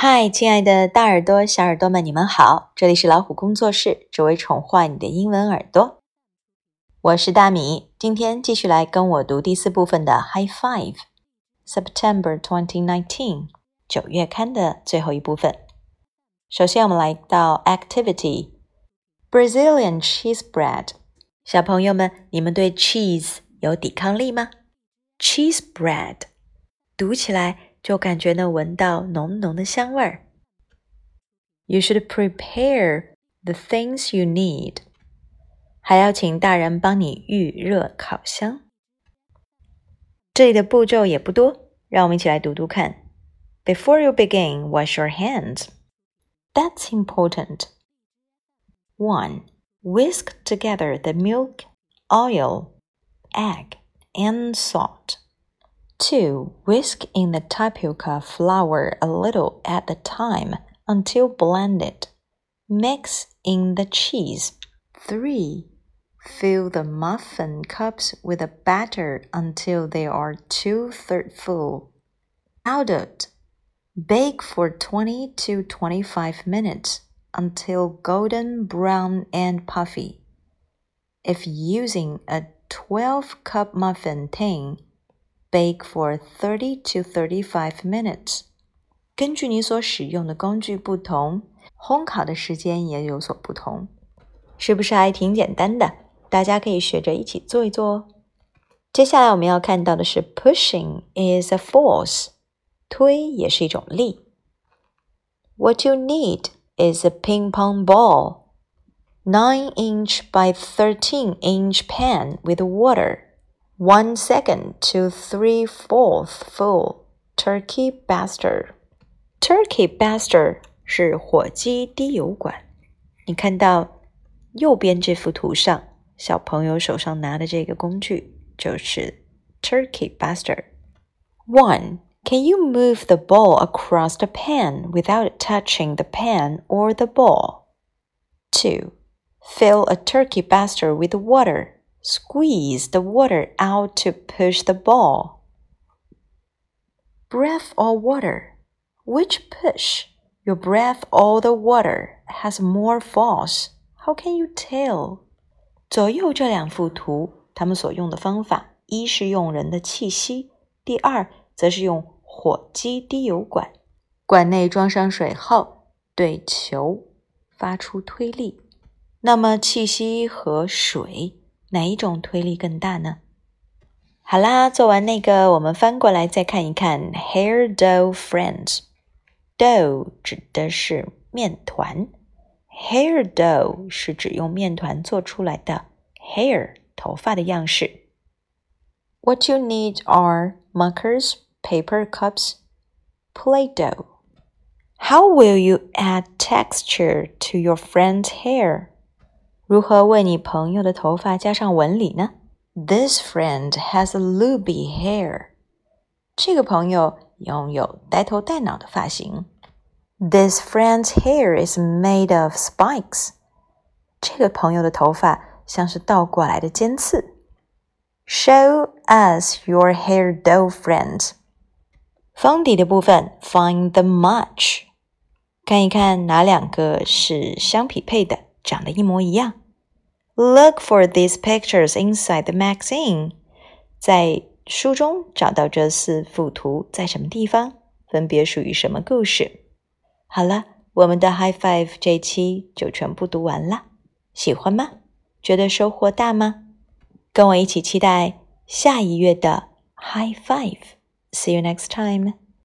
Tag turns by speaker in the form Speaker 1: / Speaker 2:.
Speaker 1: 嗨，亲爱的大耳朵、小耳朵们，你们好！这里是老虎工作室，只为宠坏你的英文耳朵。我是大米，今天继续来跟我读第四部分的 High Five，September 2019九月刊的最后一部分。首先，我们来到 Activity Brazilian Cheese Bread。小朋友们，你们对 cheese 有抵抗力吗？Cheese bread 读起来。就感觉能闻到浓浓的香味儿。You should prepare the things you need，还要请大人帮你预热烤箱。这里的步骤也不多，让我们一起来读读看。Before you begin, wash your hands. That's important. 1. Whisk together the milk, oil, egg, and salt. 2. Whisk in the tapioca flour a little at a time until blended. Mix in the cheese. 3. Fill the muffin cups with the batter until they are two thirds full. Powdered. Bake for 20 to 25 minutes until golden brown and puffy. If using a 12 cup muffin tin, Bake for thirty to thirty-five minutes。根据你所使用的工具不同，烘烤的时间也有所不同，是不是还挺简单的？大家可以学着一起做一做哦。接下来我们要看到的是，pushing is a force，推也是一种力。What you need is a ping pong ball, nine inch by thirteen inch pan with water one second to three fourths full turkey baster. Turkey baster 是火鸡滴油管。你看到右边这幅图上，小朋友手上拿的这个工具就是 turkey baster. One. Can you move the ball across the pan without touching the pan or the ball? 2. Fill a turkey baster with water Squeeze the water out to push the ball. Breath or water? Which push? Your breath or the water has more force. How can you tell? 左右这两幅图，他们所用的方法，一是用人的气息，第二则是用火机滴油管，管内装上水后，对球发出推力。那么气息和水 哪一种推力更大呢？好啦，做完那个，我们翻过来再看一看 hair dough friends。dough 指的是面团，hair dough 是指用面团做出来的 hair 头发的样式。What you need are markers, paper cups, Play-Doh. How will you add texture to your friend's hair? 如何为你朋友的头发加上纹理呢？This friend has a loopy hair。这个朋友拥有呆头呆脑的发型。This friend's hair is made of spikes。这个朋友的头发像是倒过来的尖刺。Show us your hair dough friends。封底的部分，find the match。看一看哪两个是相匹配的。长得一模一样。Look for these pictures inside the magazine。在书中找到这四幅图在什么地方，分别属于什么故事。好了，我们的 High Five 这期就全部读完了，喜欢吗？觉得收获大吗？跟我一起期待下一月的 High Five。See you next time.